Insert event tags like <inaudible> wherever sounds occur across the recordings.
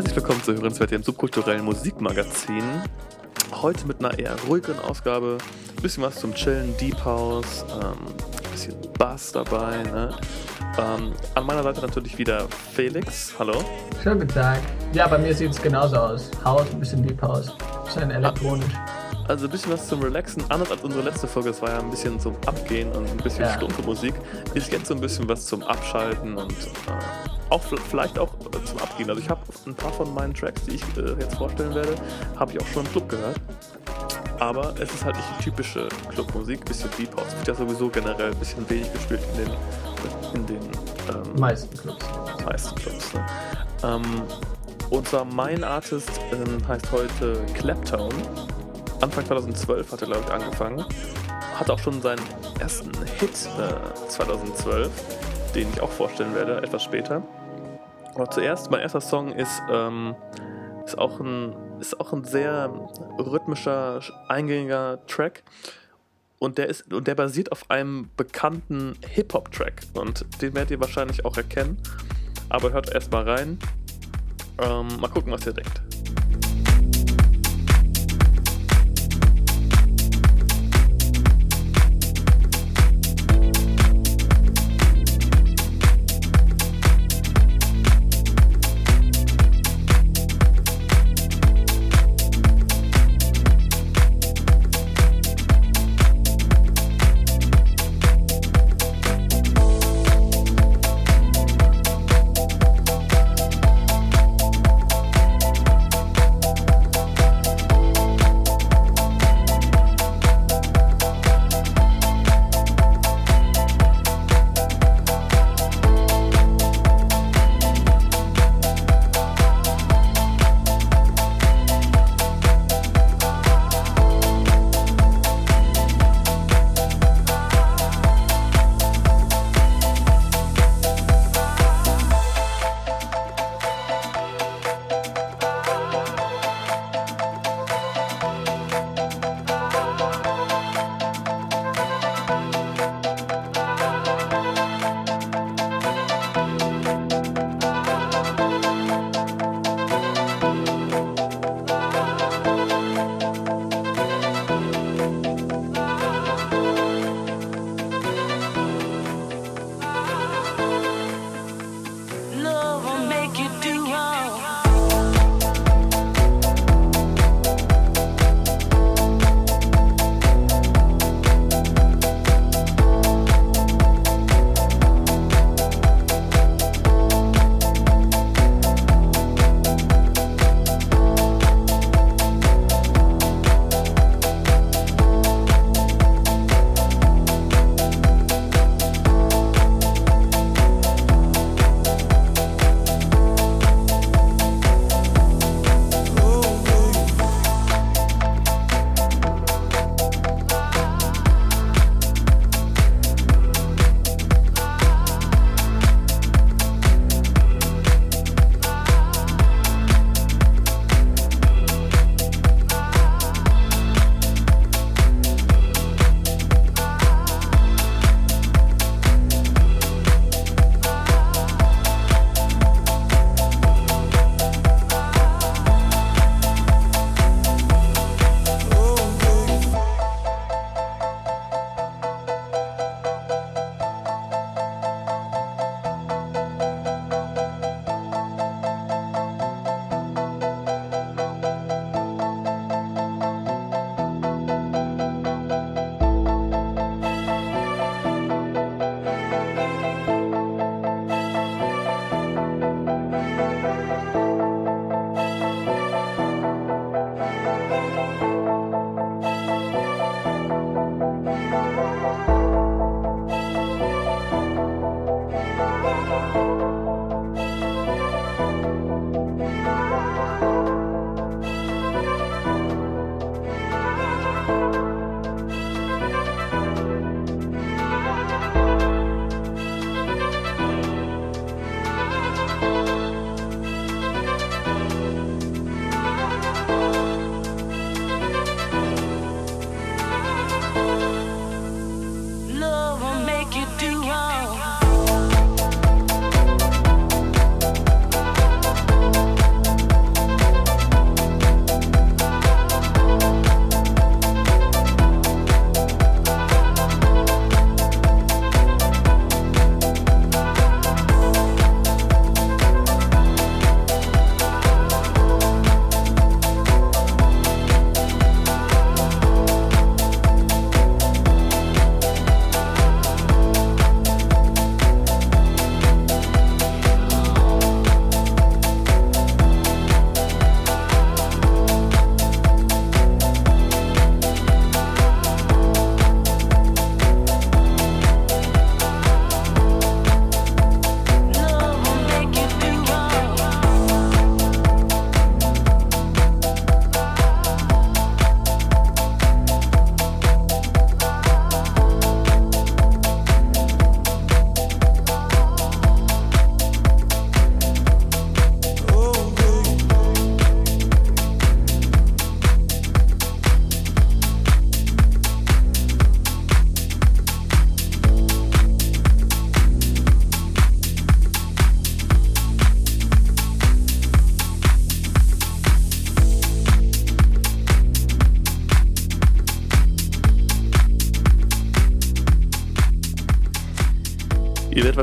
Herzlich willkommen zu Hörenswert, dem subkulturellen Musikmagazin. Heute mit einer eher ruhigeren Ausgabe. Ein bisschen was zum Chillen, Deep House, ähm, ein bisschen Bass dabei. Ne? Ähm, an meiner Seite natürlich wieder Felix. Hallo. Schönen guten Tag. Ja, bei mir sieht es genauso aus. Haus, ein bisschen Deep House. Bisschen elektronisch. Also ein bisschen was zum Relaxen, anders als unsere letzte Folge. Es war ja ein bisschen zum Abgehen und ein bisschen Ja. stumpfe Musik. Ist jetzt so ein bisschen was zum Abschalten und äh, auch vielleicht auch äh, zum Abgehen. Also ich habe ein paar von meinen Tracks, die ich äh, jetzt vorstellen werde, habe ich auch schon im Club gehört. Aber es ist halt nicht die typische Clubmusik, bisschen Deep House. Wird ja sowieso generell ein bisschen wenig gespielt in den, in den ähm, Meisten Clubs. meisten Clubs. Ne? Ähm, und zwar mein Artist ähm, heißt heute Claptone. Anfang 2012 hat er, glaube ich, angefangen. Hat auch schon seinen ersten Hit äh, 2012, den ich auch vorstellen werde, etwas später. Aber zuerst, mein erster Song ist, ähm, ist, auch ein, ist auch ein sehr rhythmischer, eingängiger Track. Und der, ist, und der basiert auf einem bekannten Hip-Hop-Track. Und den werdet ihr wahrscheinlich auch erkennen. Aber hört erst mal rein. Ähm, mal gucken, was ihr denkt.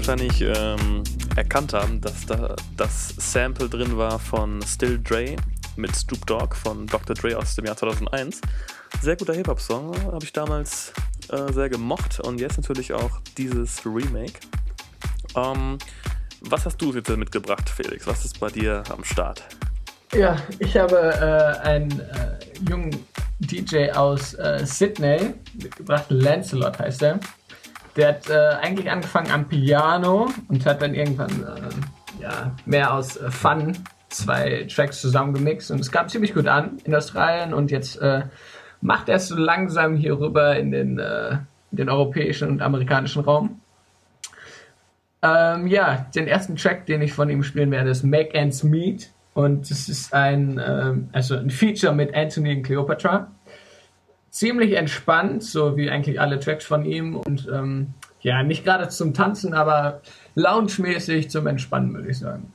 Wahrscheinlich ähm, erkannt haben, dass da das Sample drin war von Still Dre mit Stoop Dogg von Dr. Dre aus dem Jahr 2001. Sehr guter Hip-Hop-Song, habe ich damals äh, sehr gemocht und jetzt natürlich auch dieses Remake. Ähm, was hast du jetzt mitgebracht, Felix? Was ist bei dir am Start? Ja, ich habe äh, einen äh, jungen DJ aus äh, Sydney mitgebracht, Lancelot heißt er. Der hat äh, eigentlich angefangen am Piano und hat dann irgendwann äh, ja, mehr aus äh, Fun zwei Tracks zusammengemixt und es kam ziemlich gut an in Australien und jetzt macht er es so langsam hier rüber in den, in den europäischen und amerikanischen Raum. Ähm, ja, den ersten Track, den ich von ihm spielen werde, ist Make Ends Meet. Und es ist ein, ähm, also ein Feature mit Anthony und Cleopatra. Ziemlich entspannt, so wie eigentlich alle Tracks von ihm. Und ähm, ja, nicht gerade zum Tanzen, aber lounge-mäßig zum Entspannen, würde ich sagen.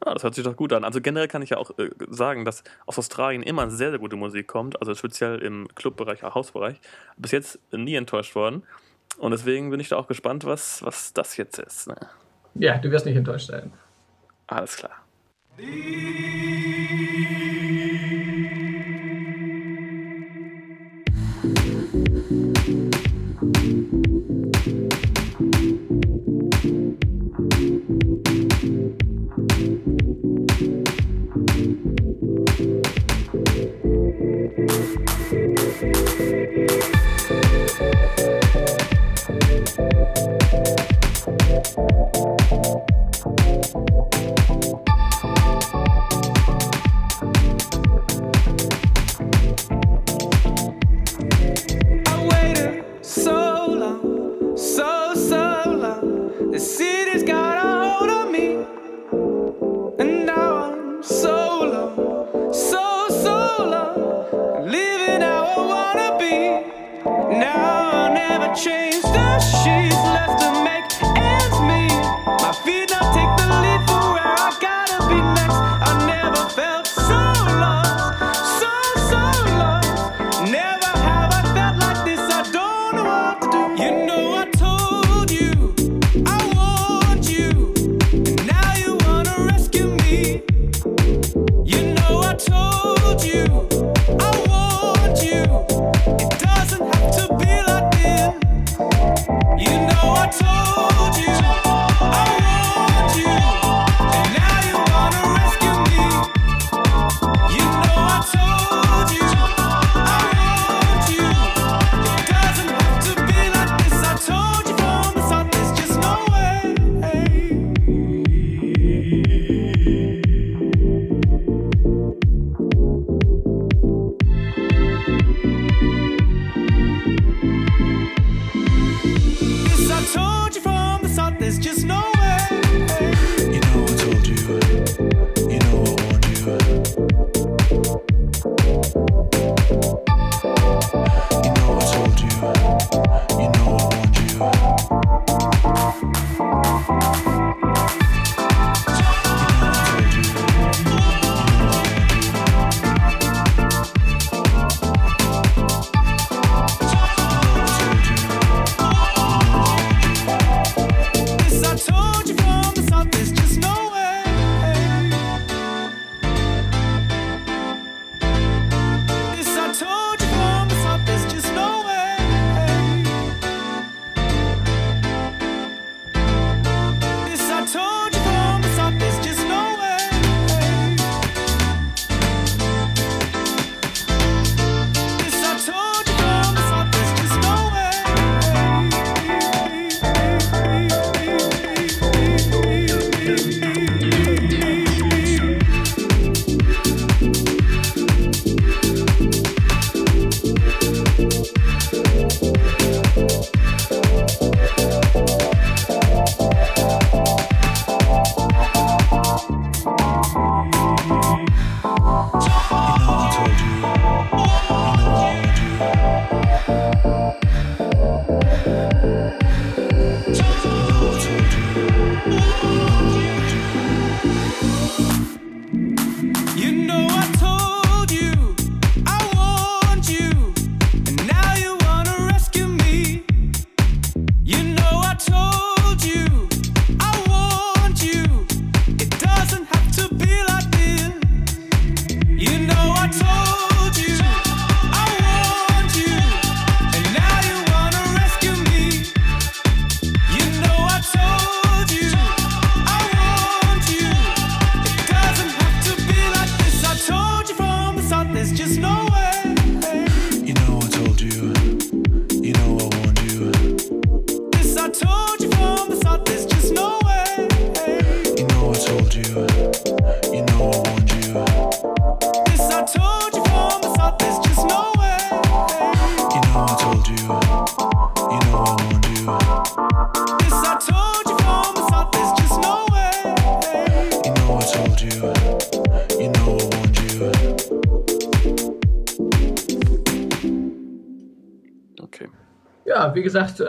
Ah, das hört sich doch gut an. Also generell kann ich ja auch äh, sagen, dass aus Australien immer sehr, sehr gute Musik kommt, also speziell im Clubbereich, auch Hausbereich. Bis jetzt nie enttäuscht worden. Und deswegen bin ich da auch gespannt, was, was das jetzt ist. Ne? Ja, du wirst nicht enttäuscht sein. Alles klar. told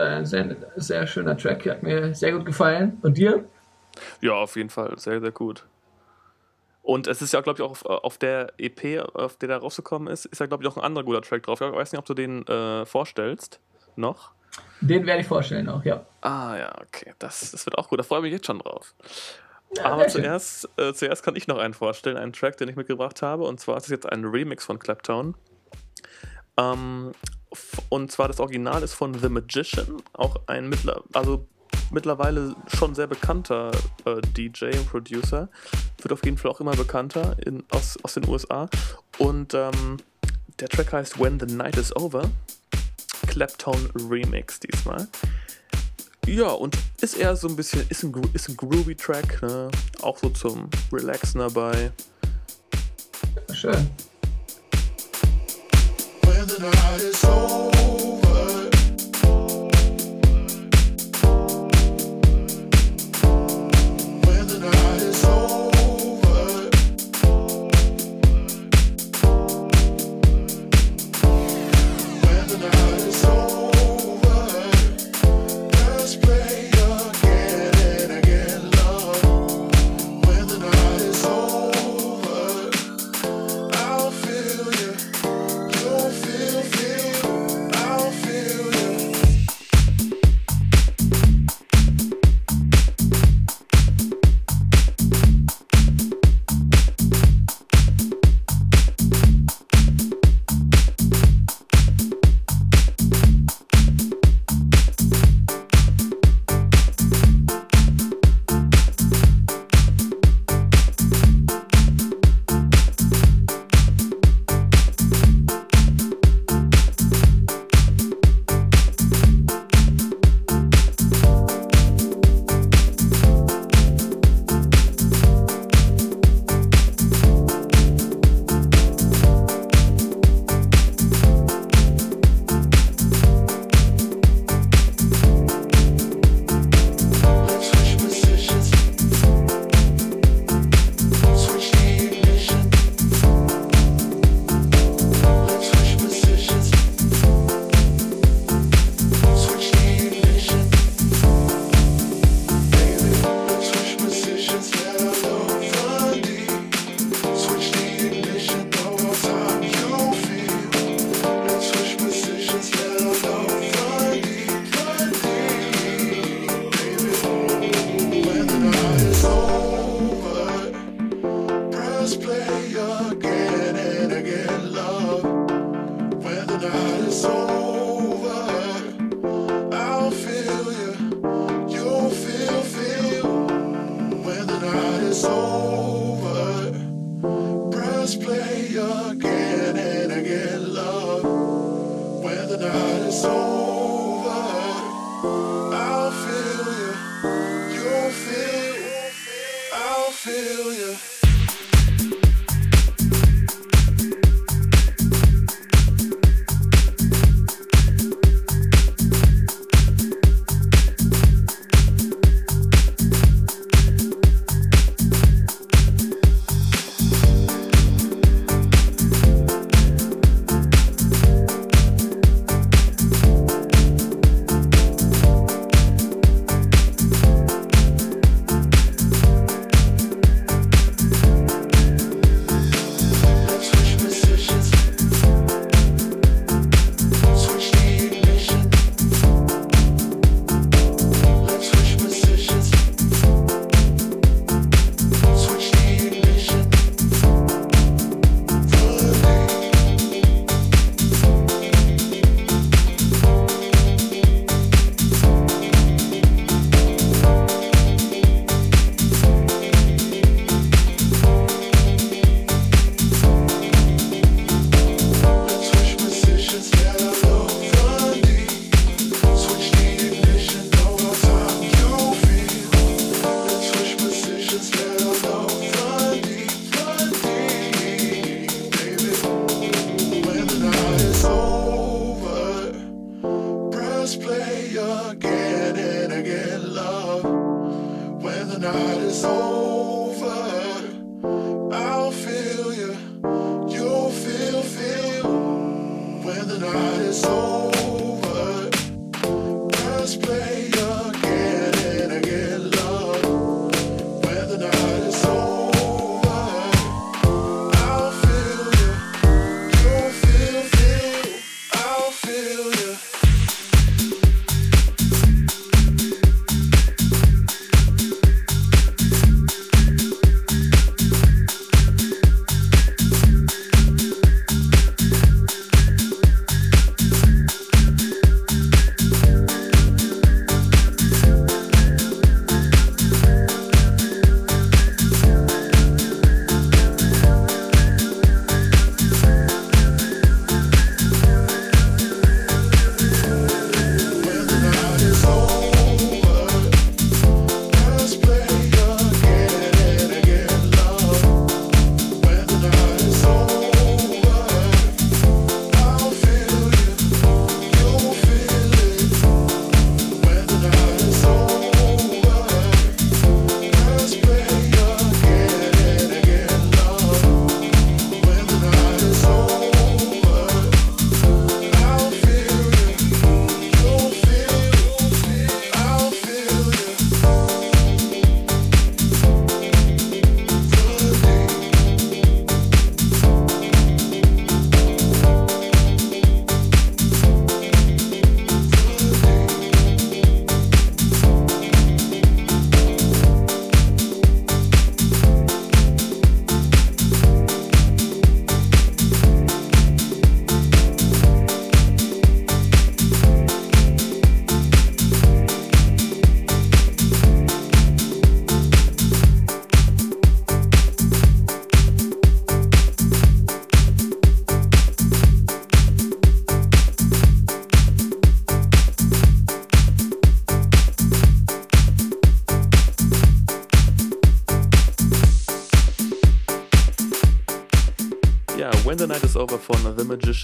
Ein sehr, sehr schöner Track, hat mir sehr gut gefallen. Und dir? Ja, auf jeden Fall, sehr, sehr gut. Und es ist ja, glaube ich, auch auf, auf, der EP, auf der da rausgekommen ist, ist ja, glaube ich, auch ein anderer guter Track drauf. Ich weiß nicht, ob du den äh, vorstellst noch. Den werde ich vorstellen auch, ja. Ah ja, okay. Das, das wird auch gut. Da freue ich mich jetzt schon drauf. Ja, Aber zuerst, äh, zuerst kann ich noch einen vorstellen, einen Track, den ich mitgebracht habe. Und zwar ist es jetzt ein Remix von Claptown. Ähm, und zwar das Original ist von The Magician, auch ein mittler, also mittlerweile schon sehr bekannter äh, DJ und Producer. Wird auf jeden Fall auch immer bekannter in, aus, aus den USA. Und ähm, der Track heißt When the Night is Over. Clapton Remix diesmal. Ja, und ist eher so ein bisschen, ist ein, ist ein groovy Track, ne? auch so zum Relaxen dabei. Schön. The night is over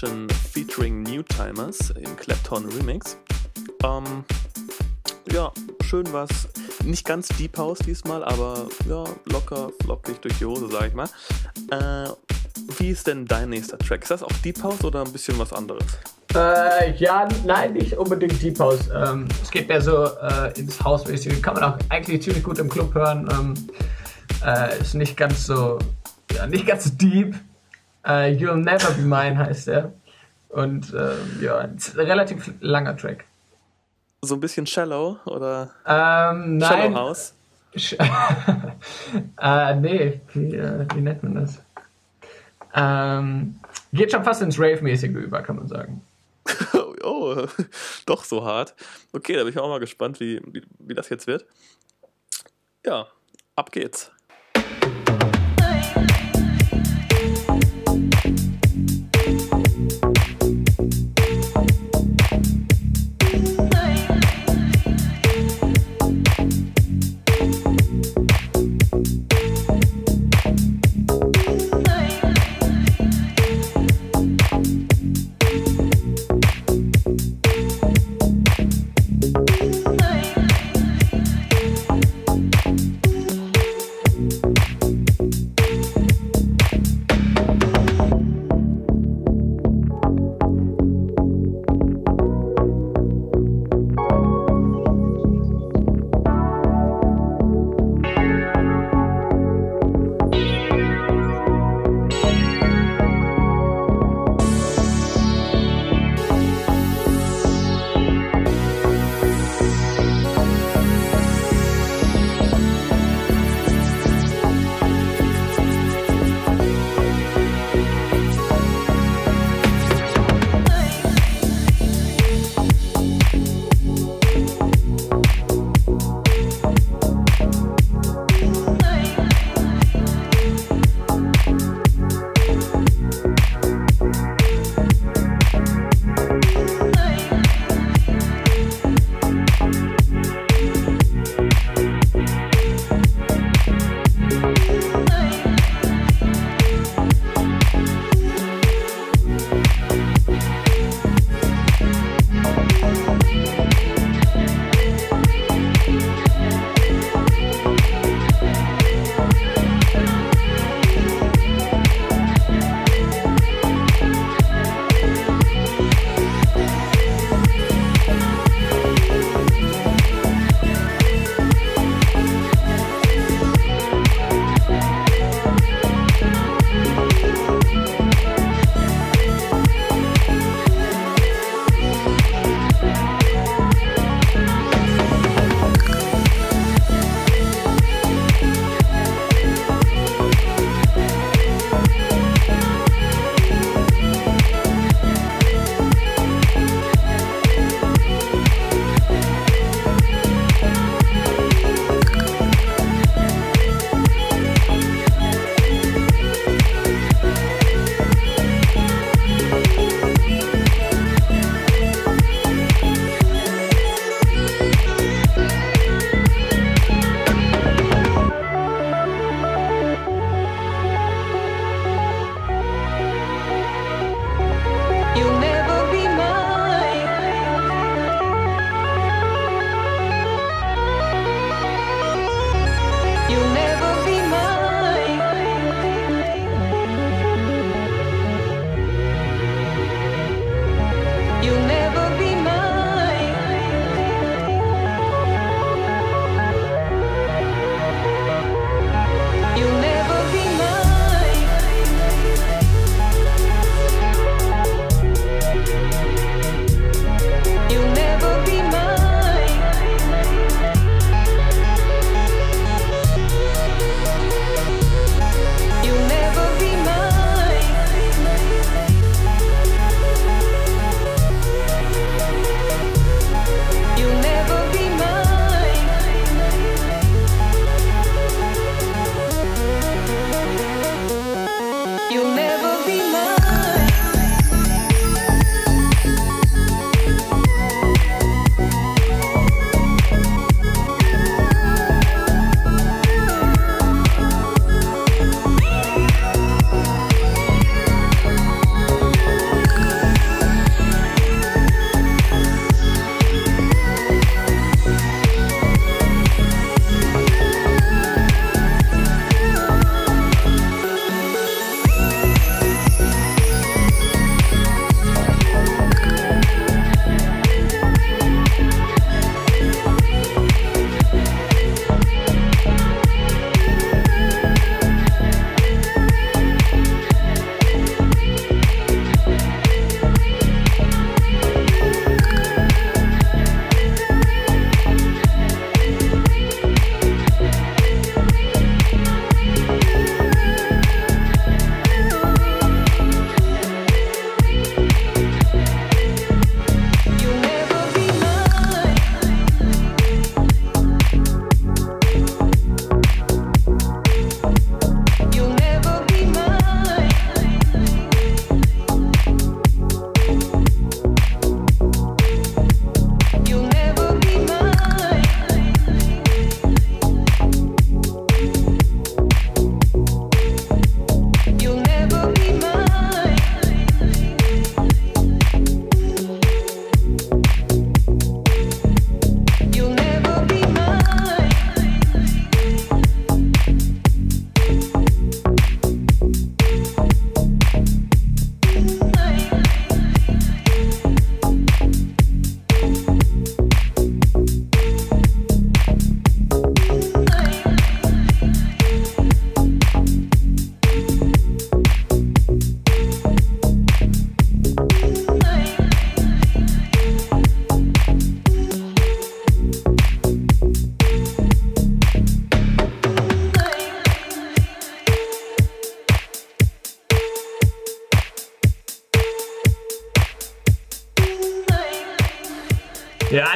Magician featuring New Timers im Clapton Remix. Ähm, ja, schön was. Nicht ganz Deep House diesmal, aber ja, locker, flockig durch die Hose, sag ich mal. Äh, wie ist denn dein nächster Track? Ist das auch Deep House oder ein bisschen was anderes? Äh, ja, nein, nicht unbedingt Deep House. Ähm, es geht mehr so äh, ins Hausmäßige. Kann man auch eigentlich ziemlich gut im Club hören. Ähm, äh, ist nicht ganz so, ja, nicht ganz deep. Äh, You'll Never Be Mine heißt er. Und ähm, ja, ein relativ langer Track. So ein bisschen Shallow oder Ähm, Shallow nein. House? Sch- <laughs> äh, nee, wie, äh, wie nennt man das? Ähm, geht schon fast ins Rave-mäßige über, kann man sagen. <laughs> oh, doch so hart. Okay, da bin ich auch mal gespannt, wie, wie, wie das jetzt wird. Ja, ab geht's.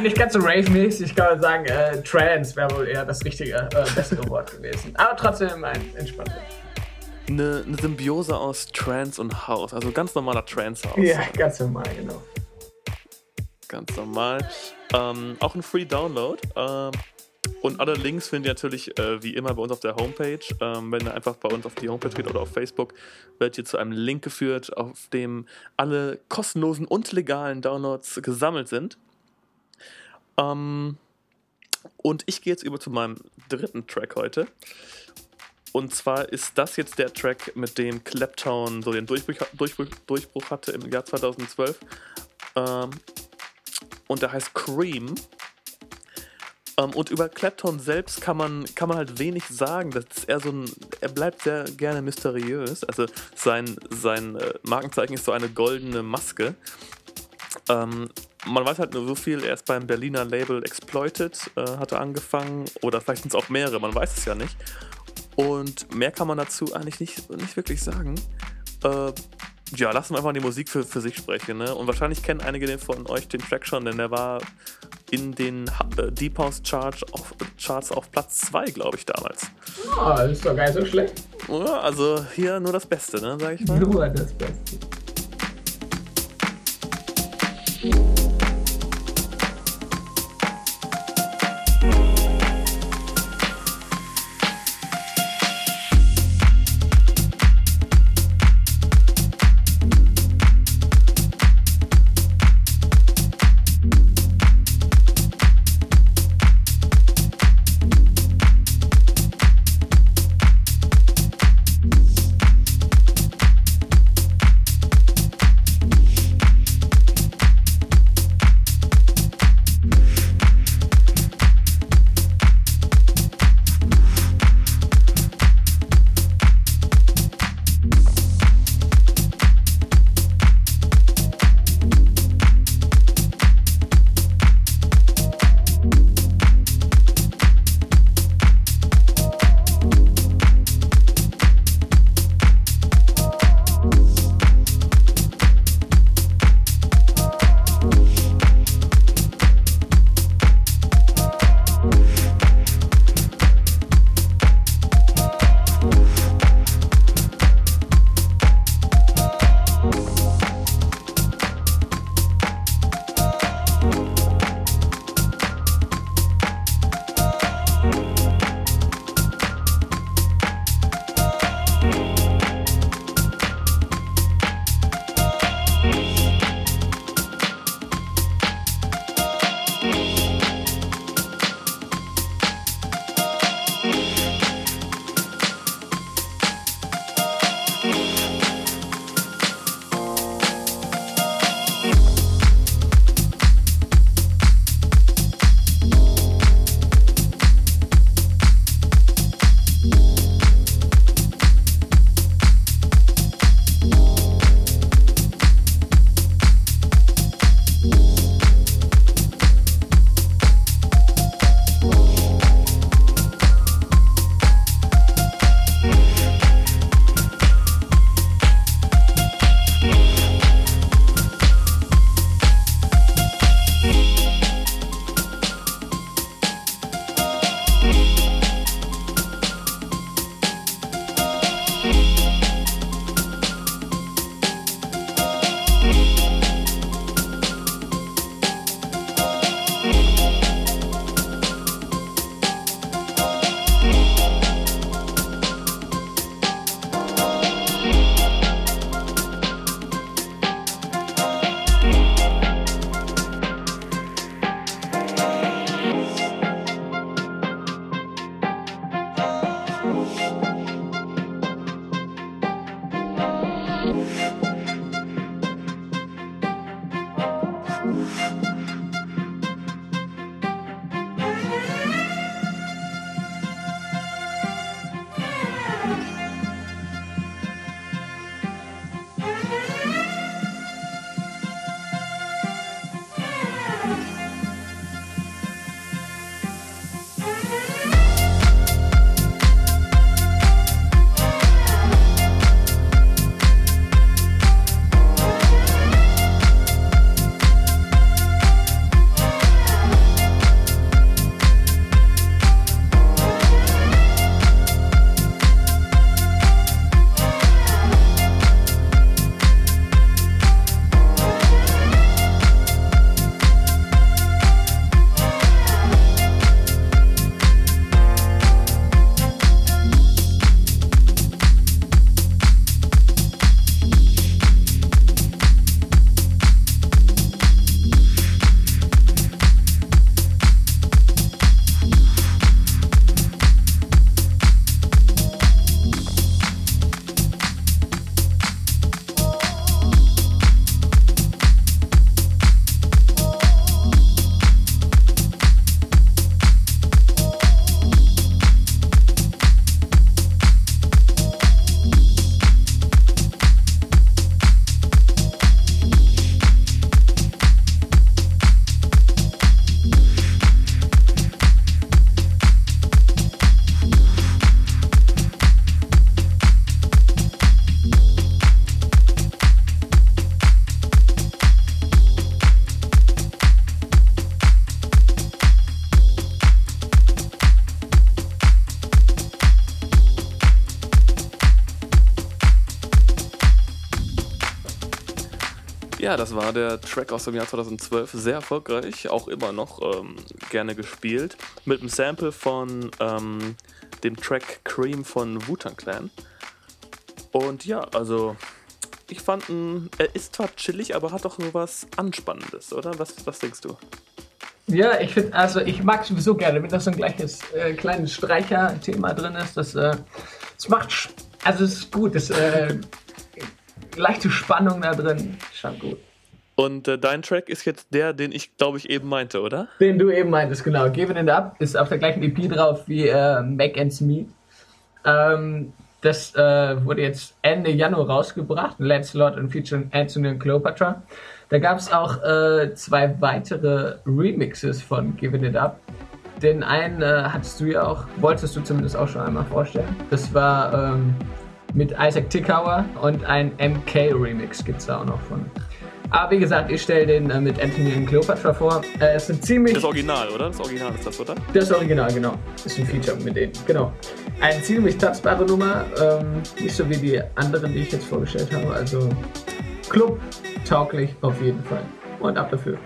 Nicht ganz so rave-mäßig, ich kann sagen, äh, Trance wäre wohl eher das richtige, äh, bessere Wort gewesen. Aber trotzdem ein entspannter. Eine, eine Symbiose aus Trance und House, also ganz normaler Trance-House. Ja, ganz normal, genau. Ganz normal. Ähm, auch ein Free Download. Ähm, und alle Links findet ihr natürlich äh, wie immer bei uns auf der Homepage. Ähm, wenn ihr einfach bei uns auf die Homepage geht oder auf Facebook, werdet ihr zu einem Link geführt, auf dem alle kostenlosen und legalen Downloads gesammelt sind. Ähm, und ich gehe jetzt über zu meinem dritten Track heute. Und zwar ist das jetzt der Track, mit dem Claptown so den Durchbruch, Durchbruch, Durchbruch hatte im Jahr 2012. Ähm, und der heißt Cream. Ähm, und über Clapton selbst kann man, kann man halt wenig sagen. Das ist eher so ein, er bleibt sehr gerne mysteriös. Also sein, sein äh, Markenzeichen ist so eine goldene Maske. Ähm, man weiß halt nur so viel, er ist beim Berliner Label Exploited, äh, hat er angefangen. Oder vielleicht sind es auch mehrere, man weiß es ja nicht. Und mehr kann man dazu eigentlich nicht, nicht wirklich sagen. Äh, ja, lassen wir einfach die Musik für, für sich sprechen. Ne? Und wahrscheinlich kennen einige von euch den Track schon, denn der war in den äh, Deep House Charts auf, Charts auf Platz 2, glaube ich, damals. Oh, das ist doch gar nicht so schlecht. Ja, also hier nur das Beste, ne, sag ich mal. Nur das Beste. Ja, das war der Track aus dem Jahr 2012. Sehr erfolgreich, auch immer noch ähm, gerne gespielt. Mit einem Sample von ähm, dem Track Cream von Wu-Tang Clan. Und ja, also ich fand, er ist zwar chillig, aber hat doch nur was Anspannendes, oder? Was, was denkst du? Ja, ich finde, also ich mag sowieso gerne, wenn das so ein gleiches äh, kleines Streicher-Thema drin ist. Das, äh, das macht, also es ist gut, das äh, leichte Spannung da drin, schon gut. Und äh, dein Track ist jetzt der, den ich, glaube ich, eben meinte, oder? Den du eben meintest, genau. Give It Up ist auf der gleichen EP drauf wie äh, Mac Ends Meet. Ähm, das äh, wurde jetzt Ende Januar rausgebracht. Lancelot und featuring Anthony und Cleopatra. Da gab es auch äh, zwei weitere Remixes von Give It Up. Den einen äh, hattest du ja auch, wolltest du zumindest auch schon einmal vorstellen. Das war ähm, mit Isaac Tickauer und ein MK-Remix gibt es da auch noch von. Aber wie gesagt, ich stelle den äh, mit Anthony und Cleopatra vor. Äh, es sind ziemlich Das Original, oder? Das Original ist das, oder? das Original, genau. Ist ein Feature mit denen. Genau. Eine ziemlich tanzbare Nummer. Ähm, nicht so wie die anderen, die ich jetzt vorgestellt habe. Also Club tauglich auf jeden Fall. Und ab dafür.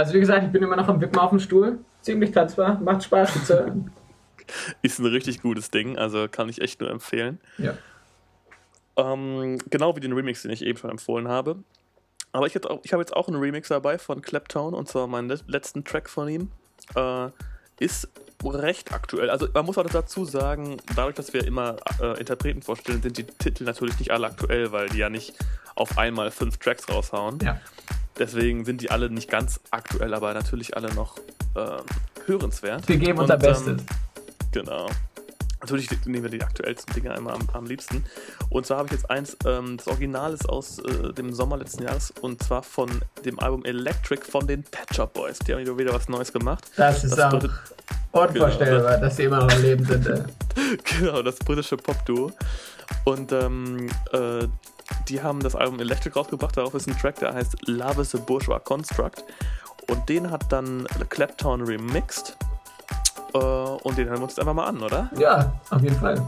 Also wie gesagt, ich bin immer noch am Wippen auf dem Stuhl. Ziemlich tanzbar, macht Spaß zu hören. <laughs> Ist ein richtig gutes Ding, also kann ich echt nur empfehlen. Ja. Ähm, genau wie den Remix, den ich eben schon empfohlen habe. Aber ich, auch- ich habe jetzt auch einen Remix dabei von Claptone und zwar meinen le- letzten Track von ihm. Äh, ist recht aktuell. Also man muss auch dazu sagen, dadurch, dass wir immer äh, Interpreten vorstellen, sind die Titel natürlich nicht alle aktuell, weil die ja nicht auf einmal fünf Tracks raushauen. Ja. Deswegen sind die alle nicht ganz aktuell, aber natürlich alle noch ähm, hörenswert. Wir geben unser ähm, Bestes. Genau. Natürlich nehmen wir die aktuellsten Dinge einmal am, am liebsten. Und zwar habe ich jetzt eins, ähm, das Original ist aus äh, dem Sommer letzten Jahres und zwar von dem Album Electric von den Pet Shop Boys. Die haben wieder was Neues gemacht. Das ist das auch bedeutet- unvorstellbar, dass sie immer noch am Leben sind. <laughs> Genau, das britische Pop-Duo. Und ähm, äh, die haben das Album Electric rausgebracht. Darauf ist ein Track, der heißt Love is a Bourgeois Construct. Und den hat dann Clapton remixed. Äh, und den hören wir uns jetzt einfach mal an, oder? Ja, auf jeden Fall.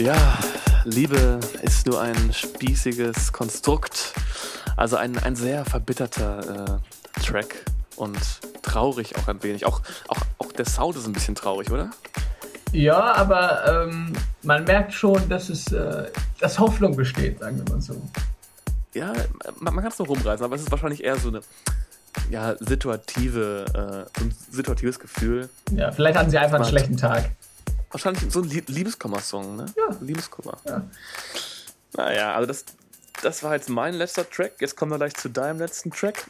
Ja, Liebe ist nur ein spießiges Konstrukt. Also ein, ein sehr verbitterter äh, Track und traurig auch ein wenig. Auch, auch, auch der Sound ist ein bisschen traurig, oder? Ja, aber ähm, man merkt schon, dass es äh, dass Hoffnung besteht, sagen wir mal so. Ja, man, man kann es noch rumreißen, aber es ist wahrscheinlich eher so eine ja, situative, äh, so ein situatives Gefühl. Ja, vielleicht hatten sie einfach einen schlechten Tag. Wahrscheinlich so ein Lie- Liebeskummer-Song, ne? Ja. Liebeskummer. Ja. Naja, also das, das war jetzt mein letzter Track. Jetzt kommen wir gleich zu deinem letzten Track.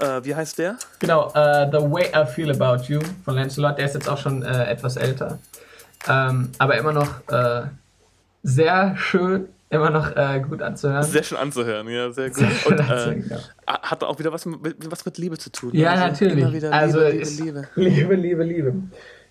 Äh, wie heißt der? Genau, äh, The Way I Feel About You von Lancelot, der ist jetzt auch schon äh, etwas älter. Ähm, aber immer noch äh, sehr schön, immer noch äh, gut anzuhören. Sehr schön anzuhören, ja, sehr gut. Sehr schön Und, äh, anzuhören, ja. hat auch wieder was mit, was mit Liebe zu tun. Ja, Also natürlich. Immer wieder also Liebe, Liebe, Liebe. Liebe, Liebe, Liebe.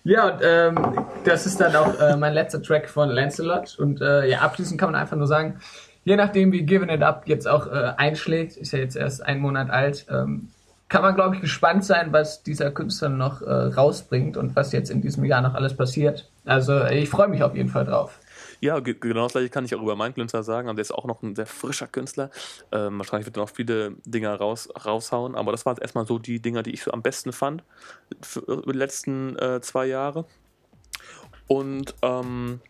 Ja, und ähm, das ist dann auch äh, mein letzter Track von Lancelot. Und äh, ja, abschließend kann man einfach nur sagen, je nachdem wie Given It Up jetzt auch äh, einschlägt, ist ja jetzt erst ein Monat alt, ähm, kann man, glaube ich, gespannt sein, was dieser Künstler noch äh, rausbringt und was jetzt in diesem Jahr noch alles passiert. Also ich freue mich auf jeden Fall drauf. Ja, ge- genau das gleiche kann ich auch über meinen Künstler sagen. Und der ist auch noch ein sehr frischer Künstler. Ähm, wahrscheinlich wird er noch viele Dinger raus, raushauen. Aber das waren erstmal so die Dinger, die ich so am besten fand für, die letzten äh, zwei Jahre. Und ähm,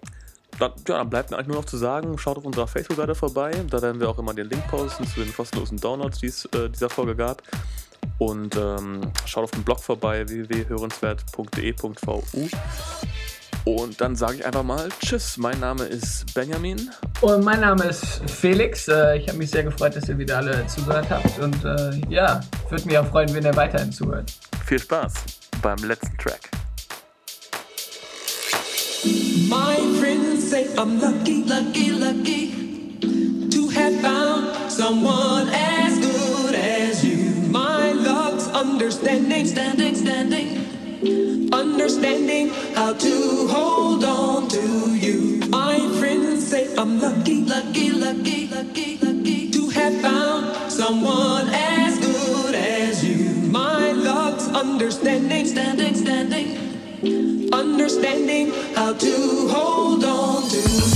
dann, ja, dann bleibt mir eigentlich nur noch zu sagen, schaut auf unserer Facebook-Seite vorbei. Da werden wir auch immer den Link posten zu den kostenlosen Downloads, die es äh, dieser Folge gab. Und ähm, schaut auf dem Blog vorbei, www.hörenswert.de.vu. Und dann sage ich einfach mal Tschüss. Mein Name ist Benjamin. Und mein Name ist Felix. Äh, ich habe mich sehr gefreut, dass ihr wieder alle zugehört habt. Und äh, ja, würde mich auch freuen, wenn ihr weiterhin zuhört. Viel Spaß beim letzten Track. My friends say I'm lucky, lucky, lucky to have found someone as good as you. My love's understanding, Standing, standing. Understanding how to hold on to you. My friends say I'm lucky, Lucky, lucky, lucky, lucky. to have found someone as good as you. My love's understanding, Standing, standing. understanding how to hold on to.